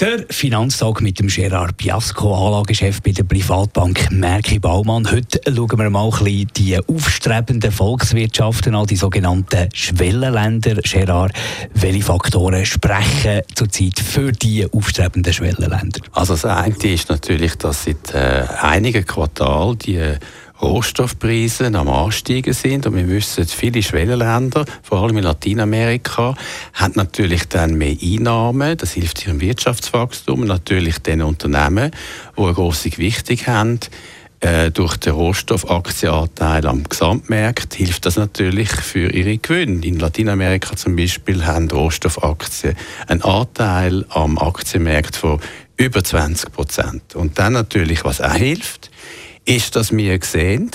der Finanztag mit dem Gerard Piasco, Anlagechef bei der Privatbank Merki Baumann. Heute schauen wir mal ein bisschen die aufstrebenden Volkswirtschaften an, die sogenannten Schwellenländer. Gerard, welche Faktoren sprechen zurzeit für die aufstrebenden Schwellenländer? Also das eine ist natürlich, dass seit äh, einigen Quartalen die Rohstoffpreise am Ansteigen sind. Und wir wissen, viele Schwellenländer, vor allem in Lateinamerika, haben natürlich dann mehr Einnahmen. Das hilft ihrem Wirtschaftswachstum. Natürlich den Unternehmen, die eine grosse Gewichtung haben, äh, durch den Rohstoffaktienanteil am Gesamtmarkt hilft das natürlich für ihre Gewinne. In Lateinamerika zum Beispiel haben Rohstoffaktien einen Anteil am Aktienmarkt von über 20 Prozent. Und dann natürlich, was auch hilft, ist, dass wir sehen,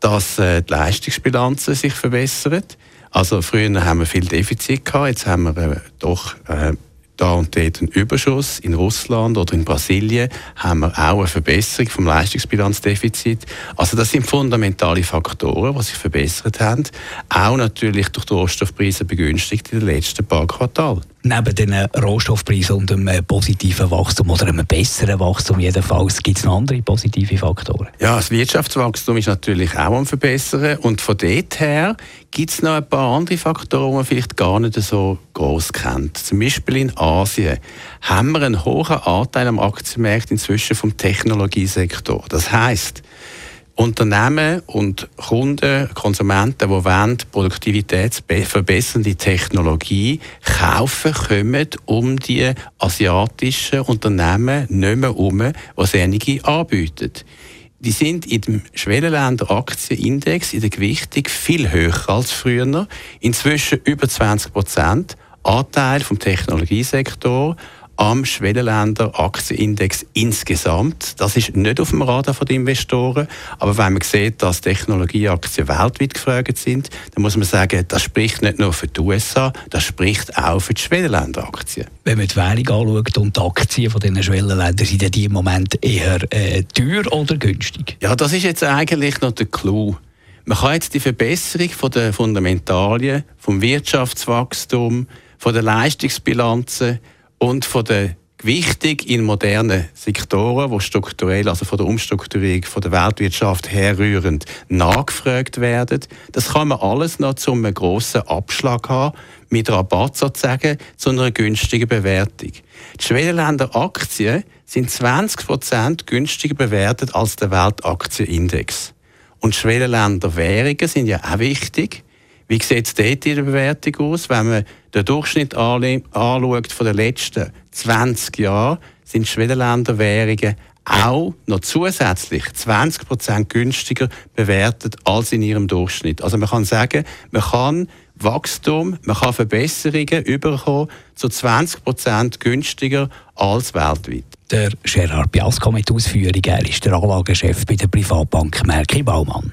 dass äh, die Leistungsbilanzen sich verbessern. Also früher haben wir viel Defizit gehabt, jetzt haben wir äh, doch äh, da und dort einen Überschuss. In Russland oder in Brasilien haben wir auch eine Verbesserung vom Leistungsbilanzdefizit. Also das sind fundamentale Faktoren, die sich verbessert haben. Auch natürlich durch die Rohstoffpreise begünstigt in den letzten paar Quartalen. Neben den Rohstoffpreisen und einem positiven Wachstum oder einem besseren Wachstum jedenfalls, gibt es noch andere positive Faktoren? Ja, das Wirtschaftswachstum ist natürlich auch am Verbessern und von dort her gibt es noch ein paar andere Faktoren, die man vielleicht gar nicht so groß kennt. Zum Beispiel in Asien haben wir einen hohen Anteil am Aktienmarkt inzwischen vom Technologiesektor. Das heißt, Unternehmen und Kunden, Konsumenten, die wollen, produktivitätsverbessernde Technologie kaufen, kommen um die asiatischen Unternehmen nicht mehr herum, die einige anbieten. Die sind in dem Schwellenländer Aktienindex in der Gewichtung viel höher als früher. Inzwischen über 20 Prozent. Anteil vom Technologiesektor am Schwellenländer Aktienindex insgesamt. Das ist nicht auf dem Radar der Investoren, aber wenn man sieht, dass Technologieaktien weltweit gefragt sind, dann muss man sagen, das spricht nicht nur für die USA, das spricht auch für die Schwellenländer Aktien. Wenn man die Währung anschaut und die Aktien von diesen Schwellenländern, sind die im Moment eher äh, teuer oder günstig? Ja, das ist jetzt eigentlich noch der Clou. Man kann jetzt die Verbesserung von der Fundamentalien, vom Wirtschaftswachstum, von der Leistungsbilanzen und von der Gewichtung in modernen Sektoren, wo strukturell, also von der Umstrukturierung von der Weltwirtschaft herrührend nachgefragt werden. Das kann man alles noch zu einem grossen Abschlag haben, mit Rabatt sozusagen, zu einer günstigen Bewertung. Die Schwellenländer Aktien sind 20% günstiger bewertet als der Weltaktienindex. Und Schwellenländer Währungen sind ja auch wichtig. Wie sieht es dort in der Bewertung aus? Wenn man den Durchschnitt anschaut von den letzten 20 Jahren, sind Schwellenländer Währungen auch noch zusätzlich 20% günstiger bewertet als in ihrem Durchschnitt. Also man kann sagen, man kann Wachstum, man kann Verbesserungen überkommen zu 20% günstiger als weltweit. Der Gerard Biasco mit Ausführungen, er ist der Anlagechef bei der Privatbank Merki Baumann.